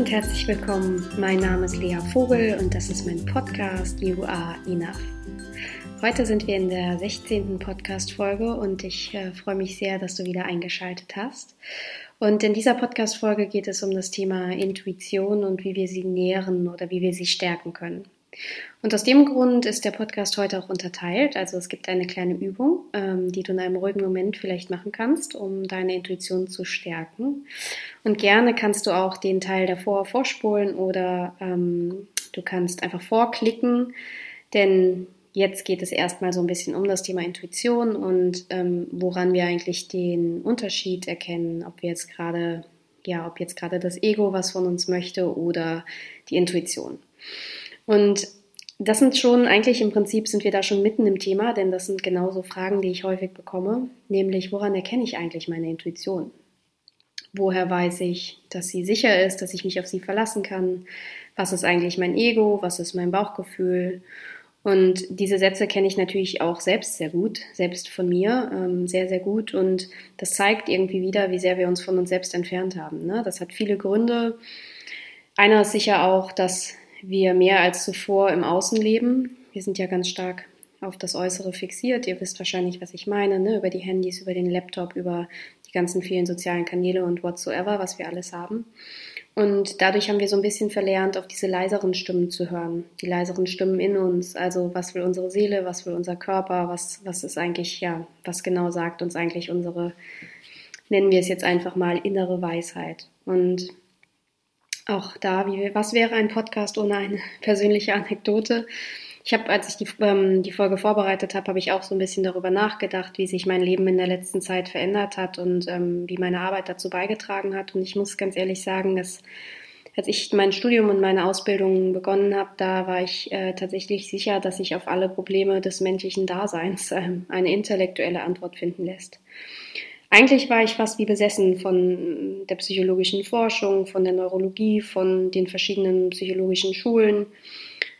und herzlich willkommen. Mein Name ist Lea Vogel und das ist mein Podcast You Are Enough. Heute sind wir in der 16. Podcast-Folge und ich äh, freue mich sehr, dass du wieder eingeschaltet hast. Und in dieser Podcast-Folge geht es um das Thema Intuition und wie wir sie nähren oder wie wir sie stärken können. Und aus dem Grund ist der Podcast heute auch unterteilt. Also es gibt eine kleine Übung, ähm, die du in einem ruhigen Moment vielleicht machen kannst, um deine Intuition zu stärken. Und gerne kannst du auch den Teil davor vorspulen oder ähm, du kannst einfach vorklicken, denn jetzt geht es erstmal so ein bisschen um das Thema Intuition und ähm, woran wir eigentlich den Unterschied erkennen, ob wir jetzt gerade, ja, ob jetzt gerade das Ego was von uns möchte oder die Intuition. Und das sind schon, eigentlich im Prinzip sind wir da schon mitten im Thema, denn das sind genauso Fragen, die ich häufig bekomme, nämlich woran erkenne ich eigentlich meine Intuition? Woher weiß ich, dass sie sicher ist, dass ich mich auf sie verlassen kann? Was ist eigentlich mein Ego? Was ist mein Bauchgefühl? Und diese Sätze kenne ich natürlich auch selbst sehr gut, selbst von mir ähm, sehr, sehr gut. Und das zeigt irgendwie wieder, wie sehr wir uns von uns selbst entfernt haben. Ne? Das hat viele Gründe. Einer ist sicher auch, dass wir mehr als zuvor im Außen leben. Wir sind ja ganz stark auf das Äußere fixiert. Ihr wisst wahrscheinlich, was ich meine, ne? über die Handys, über den Laptop, über die ganzen vielen sozialen Kanäle und whatsoever, was wir alles haben. Und dadurch haben wir so ein bisschen verlernt, auf diese leiseren Stimmen zu hören, die leiseren Stimmen in uns. Also was will unsere Seele, was will unser Körper, was, was ist eigentlich, ja, was genau sagt uns eigentlich unsere, nennen wir es jetzt einfach mal, innere Weisheit. Und auch da, wie, was wäre ein Podcast ohne eine persönliche Anekdote? Ich habe, als ich die, ähm, die Folge vorbereitet habe, habe ich auch so ein bisschen darüber nachgedacht, wie sich mein Leben in der letzten Zeit verändert hat und ähm, wie meine Arbeit dazu beigetragen hat. Und ich muss ganz ehrlich sagen, dass als ich mein Studium und meine Ausbildung begonnen habe, da war ich äh, tatsächlich sicher, dass sich auf alle Probleme des menschlichen Daseins äh, eine intellektuelle Antwort finden lässt. Eigentlich war ich fast wie besessen von der psychologischen Forschung, von der Neurologie, von den verschiedenen psychologischen Schulen.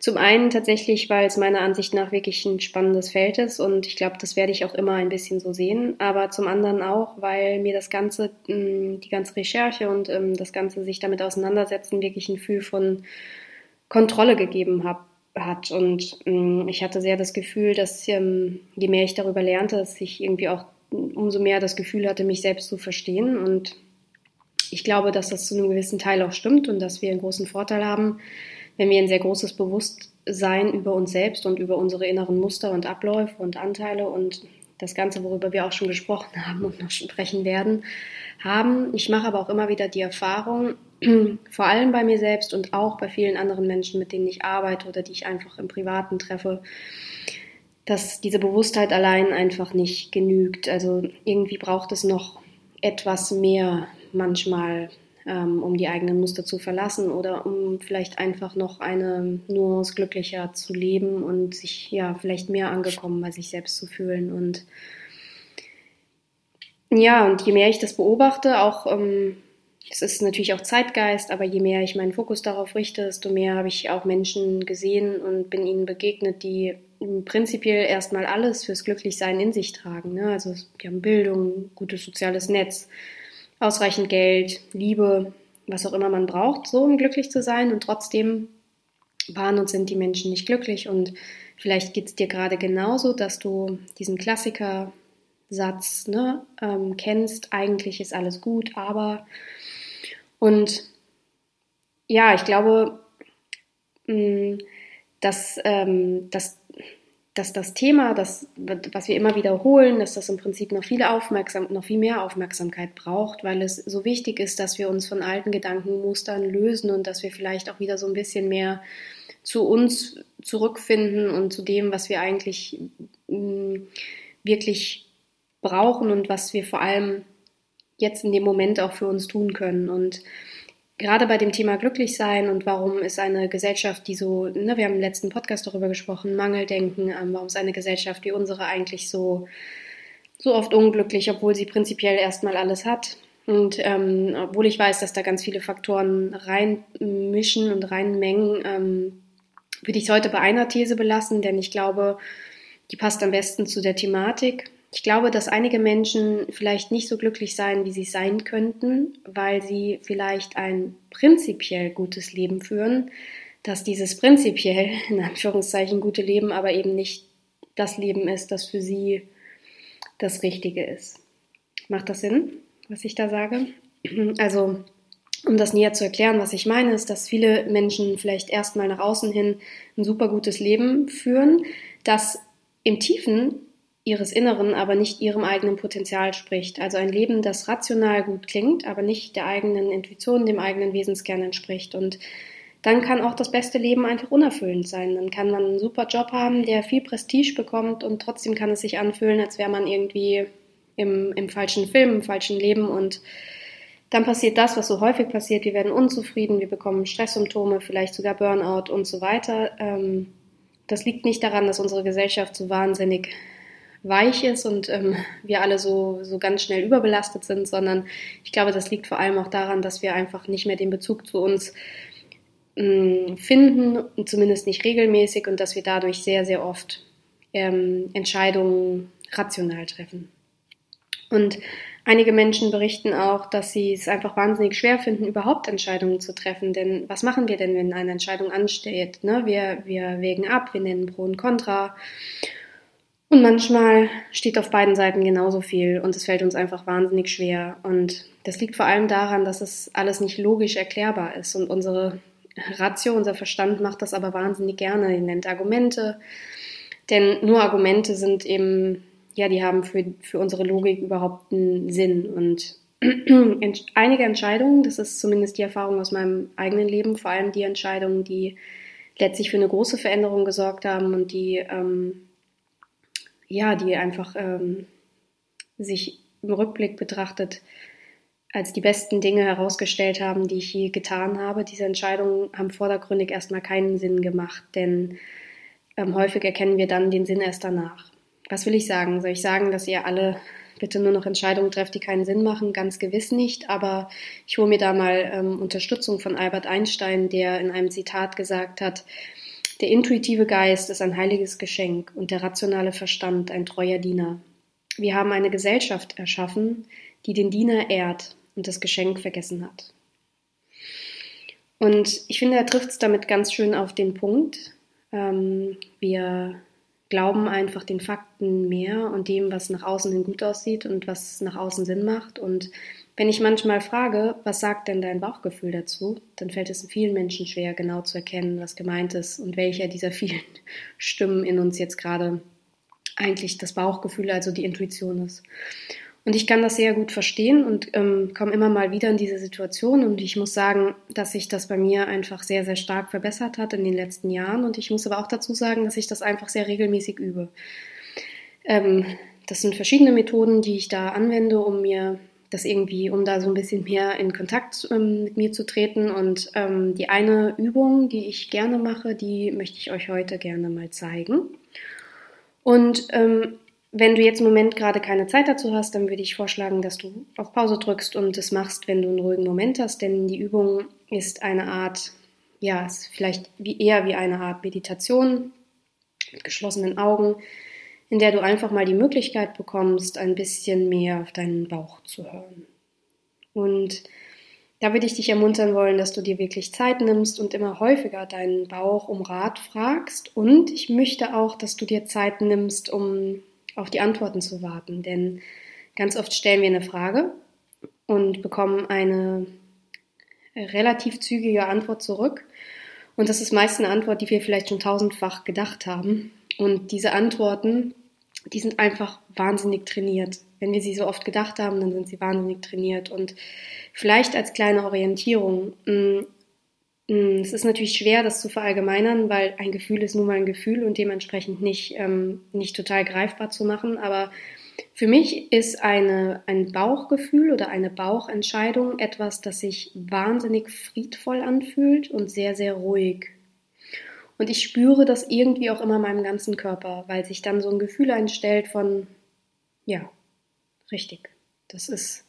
Zum einen tatsächlich, weil es meiner Ansicht nach wirklich ein spannendes Feld ist und ich glaube, das werde ich auch immer ein bisschen so sehen. Aber zum anderen auch, weil mir das Ganze, mm, die ganze Recherche und ähm, das Ganze sich damit auseinandersetzen, wirklich ein Gefühl von Kontrolle gegeben hat. Und mm, ich hatte sehr das Gefühl, dass ähm, je mehr ich darüber lernte, dass ich irgendwie auch umso mehr das Gefühl hatte, mich selbst zu verstehen. Und ich glaube, dass das zu einem gewissen Teil auch stimmt und dass wir einen großen Vorteil haben, wenn wir ein sehr großes Bewusstsein über uns selbst und über unsere inneren Muster und Abläufe und Anteile und das Ganze, worüber wir auch schon gesprochen haben und noch sprechen werden, haben. Ich mache aber auch immer wieder die Erfahrung, vor allem bei mir selbst und auch bei vielen anderen Menschen, mit denen ich arbeite oder die ich einfach im Privaten treffe, dass diese Bewusstheit allein einfach nicht genügt. Also irgendwie braucht es noch etwas mehr manchmal, ähm, um die eigenen Muster zu verlassen oder um vielleicht einfach noch eine Nuance glücklicher zu leben und sich ja vielleicht mehr angekommen bei sich selbst zu fühlen. Und ja, und je mehr ich das beobachte, auch ähm, es ist natürlich auch Zeitgeist, aber je mehr ich meinen Fokus darauf richte, desto mehr habe ich auch Menschen gesehen und bin ihnen begegnet, die prinzipiell erstmal alles fürs Glücklichsein in sich tragen. Ne? Also die haben Bildung, gutes soziales Netz, ausreichend Geld, Liebe, was auch immer man braucht, so um glücklich zu sein. Und trotzdem waren und sind die Menschen nicht glücklich. Und vielleicht geht es dir gerade genauso, dass du diesen Klassiker-Satz ne, ähm, kennst, eigentlich ist alles gut, aber und ja, ich glaube, mm, dass, ähm, dass dass das Thema, das, was wir immer wiederholen, dass das im Prinzip noch viel, Aufmerksam, noch viel mehr Aufmerksamkeit braucht, weil es so wichtig ist, dass wir uns von alten Gedankenmustern lösen und dass wir vielleicht auch wieder so ein bisschen mehr zu uns zurückfinden und zu dem, was wir eigentlich mm, wirklich brauchen und was wir vor allem jetzt in dem Moment auch für uns tun können. Und gerade bei dem Thema glücklich sein und warum ist eine Gesellschaft, die so, ne, wir haben im letzten Podcast darüber gesprochen, Mangeldenken, ähm, warum ist eine Gesellschaft wie unsere eigentlich so, so oft unglücklich, obwohl sie prinzipiell erstmal alles hat. Und ähm, obwohl ich weiß, dass da ganz viele Faktoren reinmischen und reinmengen, ähm, würde ich es heute bei einer These belassen, denn ich glaube, die passt am besten zu der Thematik. Ich glaube, dass einige Menschen vielleicht nicht so glücklich sein, wie sie sein könnten, weil sie vielleicht ein prinzipiell gutes Leben führen, dass dieses prinzipiell, in Anführungszeichen, gute Leben aber eben nicht das Leben ist, das für sie das Richtige ist. Macht das Sinn, was ich da sage? Also, um das näher zu erklären, was ich meine, ist, dass viele Menschen vielleicht erstmal nach außen hin ein super gutes Leben führen, das im Tiefen ihres Inneren aber nicht ihrem eigenen Potenzial spricht. Also ein Leben, das rational gut klingt, aber nicht der eigenen Intuition, dem eigenen Wesenskern entspricht. Und dann kann auch das beste Leben einfach unerfüllend sein. Dann kann man einen super Job haben, der viel Prestige bekommt und trotzdem kann es sich anfühlen, als wäre man irgendwie im, im falschen Film, im falschen Leben und dann passiert das, was so häufig passiert. Wir werden unzufrieden, wir bekommen Stresssymptome, vielleicht sogar Burnout und so weiter. Ähm, das liegt nicht daran, dass unsere Gesellschaft so wahnsinnig weich ist und ähm, wir alle so, so ganz schnell überbelastet sind, sondern ich glaube, das liegt vor allem auch daran, dass wir einfach nicht mehr den Bezug zu uns mh, mm, finden, zumindest nicht regelmäßig und dass wir dadurch sehr, sehr oft ähm, Entscheidungen rational treffen. Und einige Menschen berichten auch, dass sie es einfach wahnsinnig schwer finden, überhaupt Entscheidungen zu treffen. Denn was machen wir denn, wenn eine Entscheidung ansteht? Ne? Wir, wir wägen ab, wir nennen Pro und Contra. Und manchmal steht auf beiden Seiten genauso viel und es fällt uns einfach wahnsinnig schwer. Und das liegt vor allem daran, dass es alles nicht logisch erklärbar ist. Und unsere Ratio, unser Verstand macht das aber wahnsinnig gerne. Er nennt Argumente. Denn nur Argumente sind eben, ja, die haben für, für unsere Logik überhaupt einen Sinn. Und einige Entscheidungen, das ist zumindest die Erfahrung aus meinem eigenen Leben, vor allem die Entscheidungen, die letztlich für eine große Veränderung gesorgt haben und die ähm, ja, die einfach ähm, sich im Rückblick betrachtet als die besten Dinge herausgestellt haben, die ich je getan habe. Diese Entscheidungen haben vordergründig erstmal keinen Sinn gemacht, denn ähm, häufig erkennen wir dann den Sinn erst danach. Was will ich sagen? Soll ich sagen, dass ihr alle bitte nur noch Entscheidungen trefft, die keinen Sinn machen? Ganz gewiss nicht, aber ich hole mir da mal ähm, Unterstützung von Albert Einstein, der in einem Zitat gesagt hat, der intuitive Geist ist ein heiliges Geschenk und der rationale Verstand ein treuer Diener. Wir haben eine Gesellschaft erschaffen, die den Diener ehrt und das Geschenk vergessen hat. Und ich finde, er trifft es damit ganz schön auf den Punkt. Ähm, wir glauben einfach den Fakten mehr und dem, was nach außen hin gut aussieht und was nach außen Sinn macht. Und wenn ich manchmal frage, was sagt denn dein Bauchgefühl dazu, dann fällt es vielen Menschen schwer, genau zu erkennen, was gemeint ist und welcher dieser vielen Stimmen in uns jetzt gerade eigentlich das Bauchgefühl, also die Intuition ist. Und ich kann das sehr gut verstehen und ähm, komme immer mal wieder in diese Situation. Und ich muss sagen, dass sich das bei mir einfach sehr, sehr stark verbessert hat in den letzten Jahren. Und ich muss aber auch dazu sagen, dass ich das einfach sehr regelmäßig übe. Ähm, das sind verschiedene Methoden, die ich da anwende, um mir das irgendwie, um da so ein bisschen mehr in Kontakt ähm, mit mir zu treten. Und ähm, die eine Übung, die ich gerne mache, die möchte ich euch heute gerne mal zeigen. Und ähm, wenn du jetzt im Moment gerade keine Zeit dazu hast, dann würde ich vorschlagen, dass du auf Pause drückst und das machst, wenn du einen ruhigen Moment hast, denn die Übung ist eine Art, ja, ist vielleicht wie, eher wie eine Art Meditation mit geschlossenen Augen in der du einfach mal die Möglichkeit bekommst, ein bisschen mehr auf deinen Bauch zu hören. Und da würde ich dich ermuntern wollen, dass du dir wirklich Zeit nimmst und immer häufiger deinen Bauch um Rat fragst. Und ich möchte auch, dass du dir Zeit nimmst, um auf die Antworten zu warten. Denn ganz oft stellen wir eine Frage und bekommen eine relativ zügige Antwort zurück. Und das ist meist eine Antwort, die wir vielleicht schon tausendfach gedacht haben. Und diese Antworten die sind einfach wahnsinnig trainiert. Wenn wir sie so oft gedacht haben, dann sind sie wahnsinnig trainiert. Und vielleicht als kleine Orientierung. Mm, mm, es ist natürlich schwer, das zu verallgemeinern, weil ein Gefühl ist nun mal ein Gefühl und dementsprechend nicht, ähm, nicht total greifbar zu machen. Aber für mich ist eine, ein Bauchgefühl oder eine Bauchentscheidung etwas, das sich wahnsinnig friedvoll anfühlt und sehr, sehr ruhig. Und ich spüre das irgendwie auch immer in meinem ganzen Körper, weil sich dann so ein Gefühl einstellt von, ja, richtig, das ist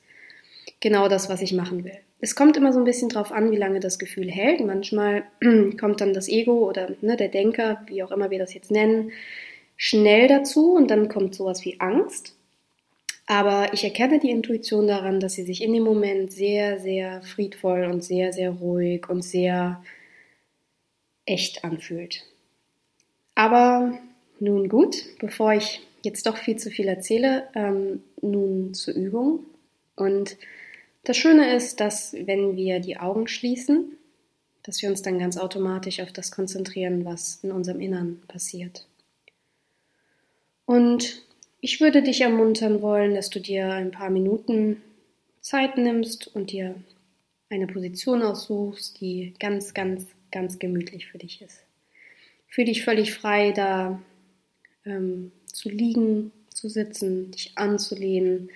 genau das, was ich machen will. Es kommt immer so ein bisschen drauf an, wie lange das Gefühl hält. Manchmal kommt dann das Ego oder ne, der Denker, wie auch immer wir das jetzt nennen, schnell dazu und dann kommt sowas wie Angst. Aber ich erkenne die Intuition daran, dass sie sich in dem Moment sehr, sehr friedvoll und sehr, sehr ruhig und sehr echt anfühlt. Aber nun gut, bevor ich jetzt doch viel zu viel erzähle, ähm, nun zur Übung. Und das Schöne ist, dass wenn wir die Augen schließen, dass wir uns dann ganz automatisch auf das konzentrieren, was in unserem Innern passiert. Und ich würde dich ermuntern wollen, dass du dir ein paar Minuten Zeit nimmst und dir eine Position aussuchst, die ganz, ganz, ganz gemütlich für dich ist. Fühl dich völlig frei, da ähm, zu liegen, zu sitzen, dich anzulehnen.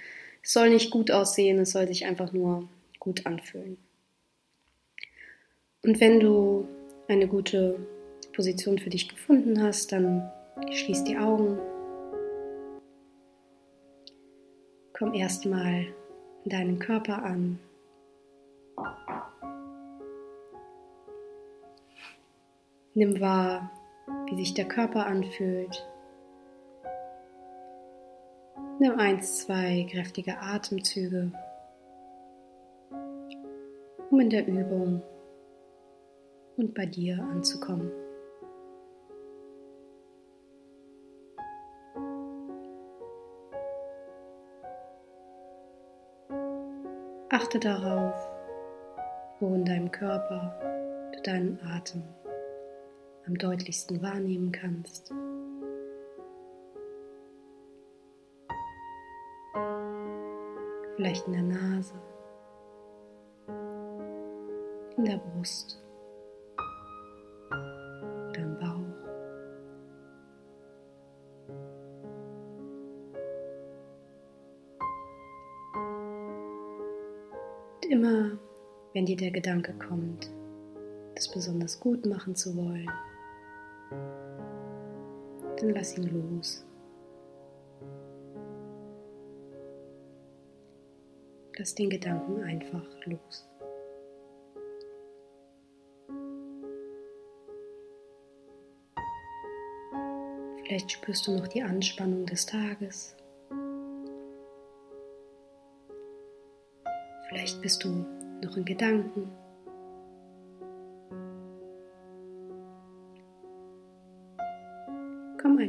Es soll nicht gut aussehen, es soll sich einfach nur gut anfühlen. Und wenn du eine gute Position für dich gefunden hast, dann schließ die Augen. Komm erstmal in deinen Körper an. Nimm wahr, wie sich der Körper anfühlt. Nimm eins, zwei kräftige Atemzüge, um in der Übung und bei dir anzukommen. Achte darauf, wo in deinem Körper du deinen Atem am deutlichsten wahrnehmen kannst. Vielleicht in der Nase, in der Brust oder im Bauch. Und immer, wenn dir der Gedanke kommt, das besonders gut machen zu wollen, dann lass ihn los. Lass den Gedanken einfach los. Vielleicht spürst du noch die Anspannung des Tages. Vielleicht bist du noch in Gedanken.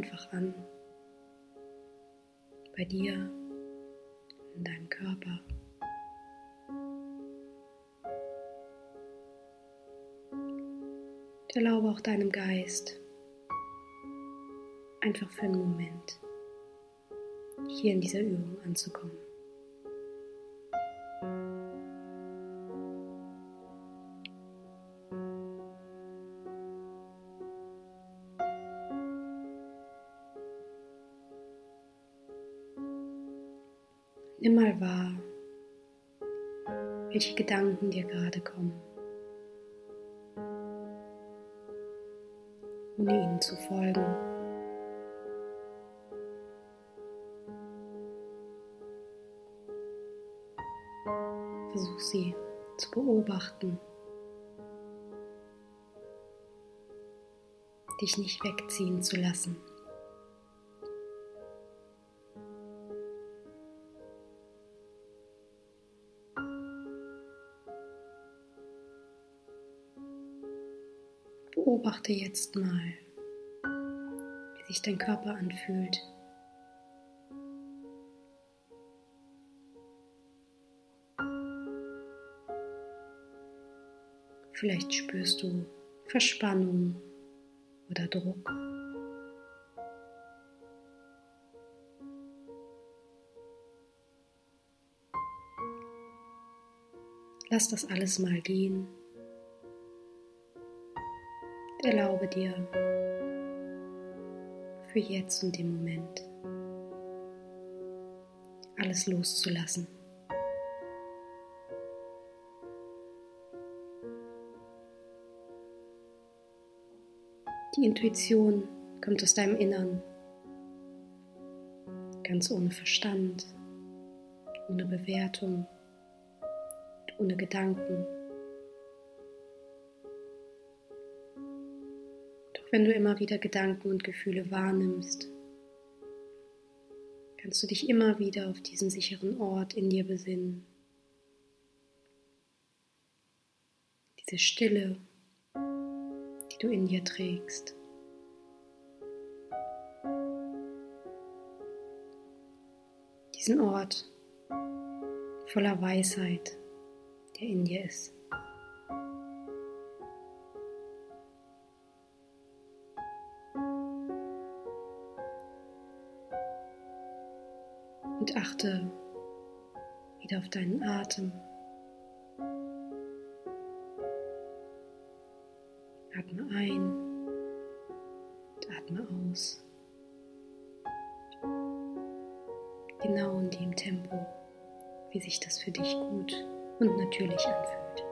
Einfach an. Bei dir, in deinem Körper. Erlaube auch deinem Geist, einfach für einen Moment hier in dieser Übung anzukommen. Welche Gedanken dir gerade kommen. ohne ihnen zu folgen. Versuch sie zu beobachten, dich nicht wegziehen zu lassen. Beobachte jetzt mal, wie sich dein Körper anfühlt. Vielleicht spürst du Verspannung oder Druck. Lass das alles mal gehen erlaube dir für jetzt und den Moment alles loszulassen. Die Intuition kommt aus deinem Innern, ganz ohne Verstand, ohne Bewertung, ohne Gedanken. Wenn du immer wieder Gedanken und Gefühle wahrnimmst, kannst du dich immer wieder auf diesen sicheren Ort in dir besinnen. Diese Stille, die du in dir trägst. Diesen Ort voller Weisheit, der in dir ist. Und achte wieder auf deinen Atem. Atme ein und atme aus. Genau in dem Tempo, wie sich das für dich gut und natürlich anfühlt.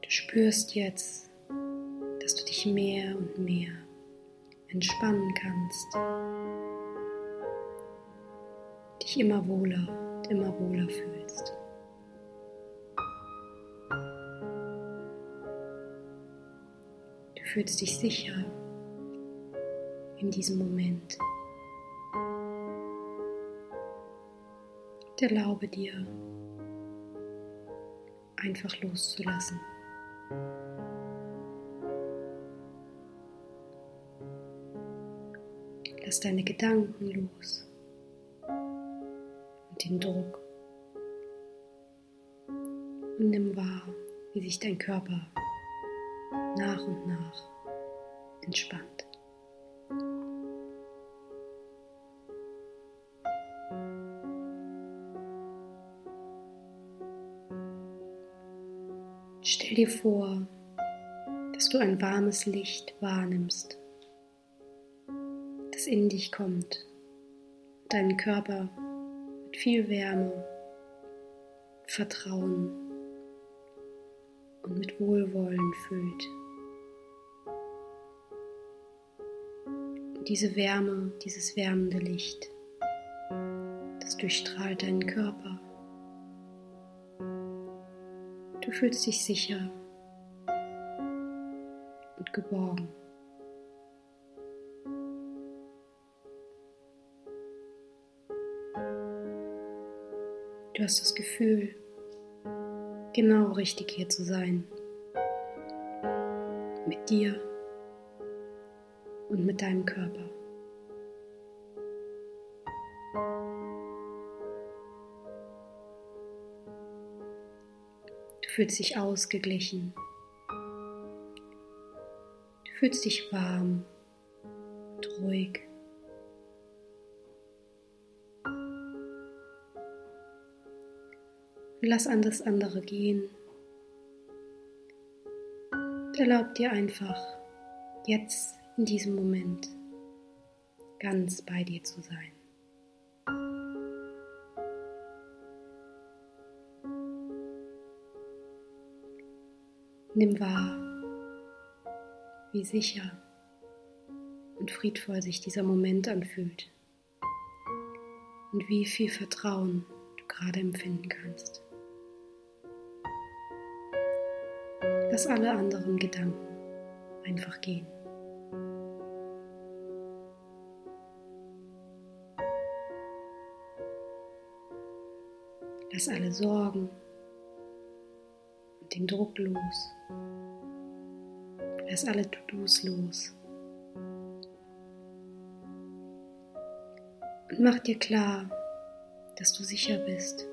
Du spürst jetzt, dass du dich mehr und mehr entspannen kannst, dich immer wohler und immer wohler fühlst. Du fühlst dich sicher in diesem Moment. Und erlaube dir, einfach loszulassen. Lass deine Gedanken los. Und den Druck. Und nimm wahr, wie sich dein Körper nach und nach entspannt. Stell dir vor, dass du ein warmes Licht wahrnimmst, in dich kommt, deinen Körper mit viel Wärme, Vertrauen und mit Wohlwollen füllt. Diese Wärme, dieses wärmende Licht, das durchstrahlt deinen Körper Du fühlst dich sicher und geborgen. Du hast das Gefühl, genau richtig hier zu sein. Mit dir und mit deinem Körper. fühlst dich ausgeglichen. Du fühlst dich warm und ruhig. Lass an das andere gehen. Erlaub dir einfach, jetzt in diesem Moment ganz bei dir zu sein. Nimm wahr, wie sicher und friedvoll sich dieser Moment anfühlt und wie viel Vertrauen du gerade empfinden kannst. Lass alle anderen Gedanken einfach gehen. Lass alle Sorgen den Druck los. Lass alle To-Dos los. Und mach dir klar, dass du sicher bist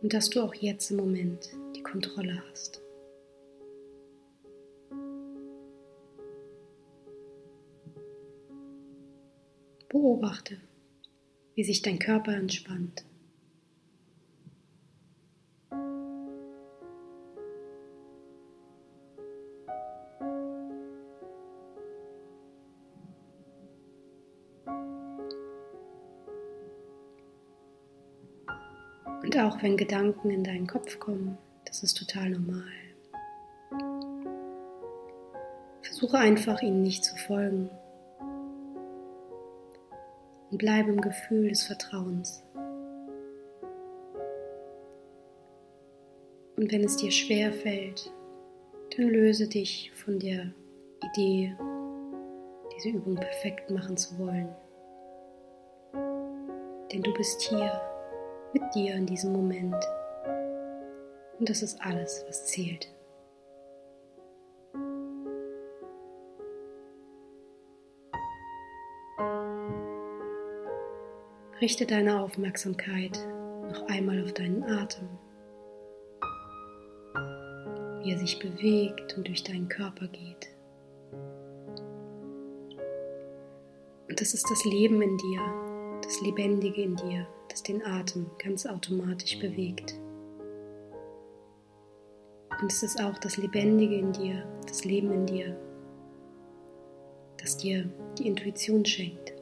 und dass du auch jetzt im Moment die Kontrolle hast. Beobachte, wie sich dein Körper entspannt. Und auch wenn Gedanken in deinen Kopf kommen, das ist total normal. Versuche einfach ihnen nicht zu folgen und bleibe im Gefühl des Vertrauens. Und wenn es dir schwer fällt, dann löse dich von der Idee, diese Übung perfekt machen zu wollen. Denn du bist hier mit dir in diesem Moment. Und das ist alles, was zählt. Richte deine Aufmerksamkeit noch einmal auf deinen Atem, wie er sich bewegt und durch deinen Körper geht. Und das ist das Leben in dir, das Lebendige in dir, das den Atem ganz automatisch bewegt. Und es ist auch das Lebendige in dir, das Leben in dir, das dir die Intuition schenkt.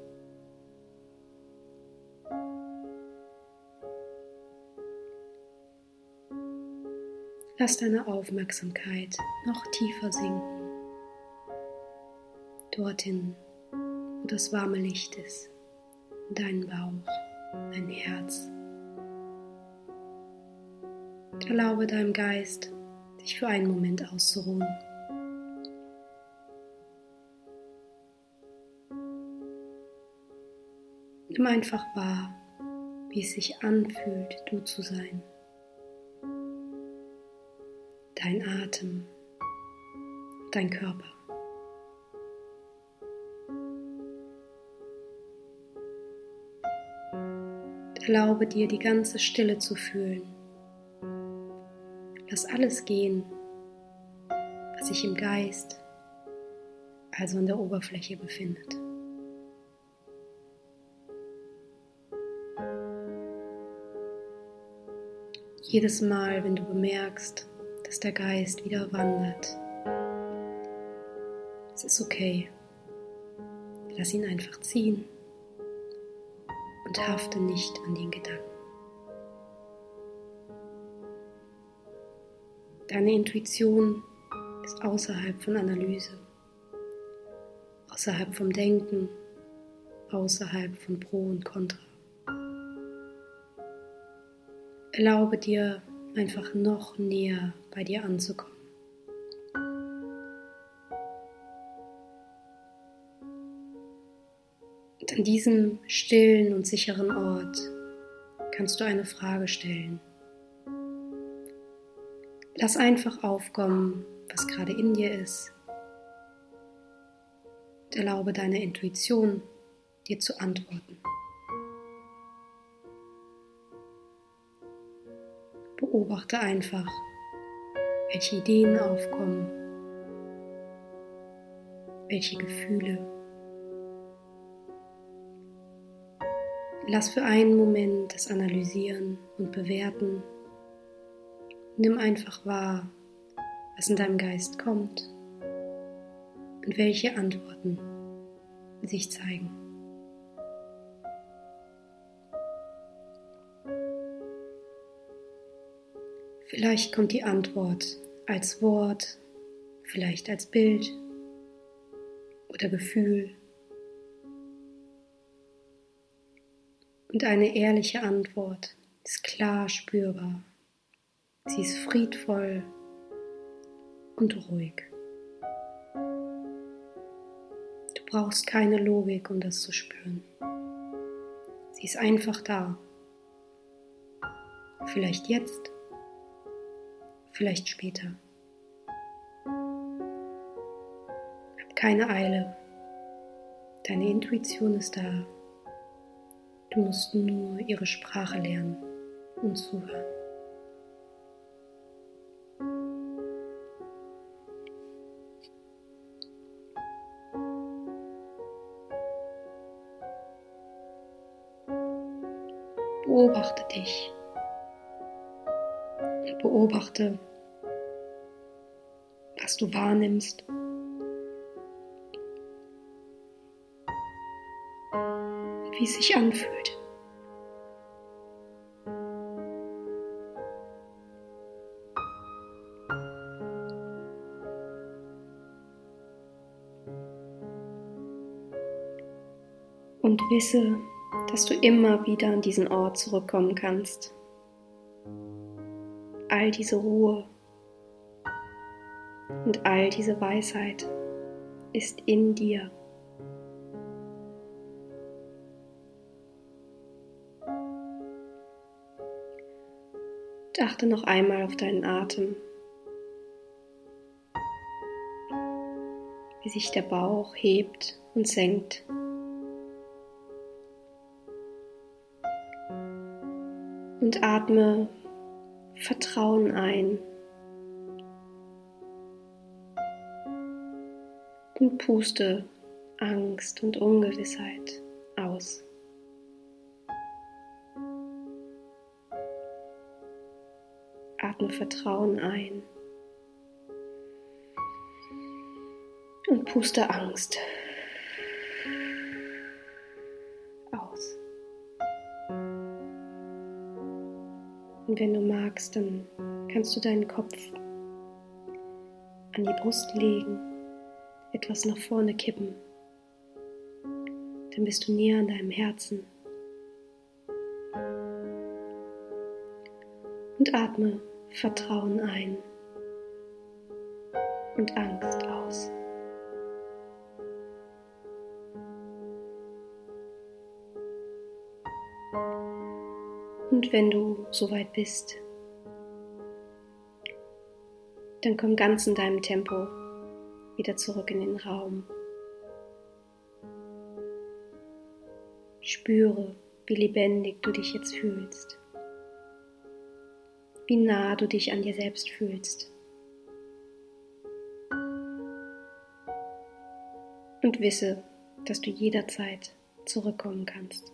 Lass deine Aufmerksamkeit noch tiefer sinken, dorthin, wo das warme Licht ist, dein Bauch, dein Herz. Erlaube deinem Geist, sich für einen Moment auszuruhen. Nimm einfach wahr, wie es sich anfühlt, du zu sein dein Atem, dein Körper. Erlaube dir, die ganze Stille zu fühlen. Lass alles gehen, was sich im Geist, also an der Oberfläche befindet. Jedes Mal, wenn du bemerkst, dass der Geist wieder wandert. Es ist okay. Lass ihn einfach ziehen und hafte nicht an den Gedanken. Deine Intuition ist außerhalb von Analyse, außerhalb vom Denken, außerhalb von Pro und Contra. Erlaube dir einfach noch näher bei dir anzukommen. Und an diesem stillen und sicheren Ort kannst du eine Frage stellen. Lass einfach aufkommen, was gerade in dir ist. Und erlaube deiner Intuition, dir zu antworten. Beobachte einfach, welche Ideen aufkommen, welche Gefühle. Lass für einen Moment das Analysieren und Bewerten. Nimm einfach wahr, was in deinem Geist kommt und welche Antworten sich zeigen. Vielleicht kommt die Antwort als Wort, vielleicht als Bild oder Gefühl. Und eine ehrliche Antwort ist klar spürbar. Sie ist friedvoll und ruhig. Du brauchst keine Logik, um das zu spüren. Sie ist einfach da. Vielleicht jetzt vielleicht später. Hab keine Eile. Deine Intuition ist da. Du musst nur ihre Sprache lernen und zuhören. Beobachte, was du wahrnimmst. Wie es sich anfühlt. Und wisse, dass du immer wieder an diesen Ort zurückkommen kannst all diese Ruhe und all diese Weisheit ist in dir. Und achte noch einmal auf deinen Atem, wie sich der Bauch hebt und senkt. Und atme Vertrauen ein. Und puste Angst und Ungewissheit aus. Atme Vertrauen ein. Und puste Angst Und wenn du magst, dann kannst du deinen Kopf an die Brust legen, etwas nach vorne kippen. Dann bist du näher an deinem Herzen. Und atme Vertrauen ein und Angst aus. Und wenn du soweit bist, dann komm ganz in deinem Tempo wieder zurück in den Raum. Spüre, wie lebendig du dich jetzt fühlst, wie nah du dich an dir selbst fühlst. Und wisse, dass du jederzeit zurückkommen kannst.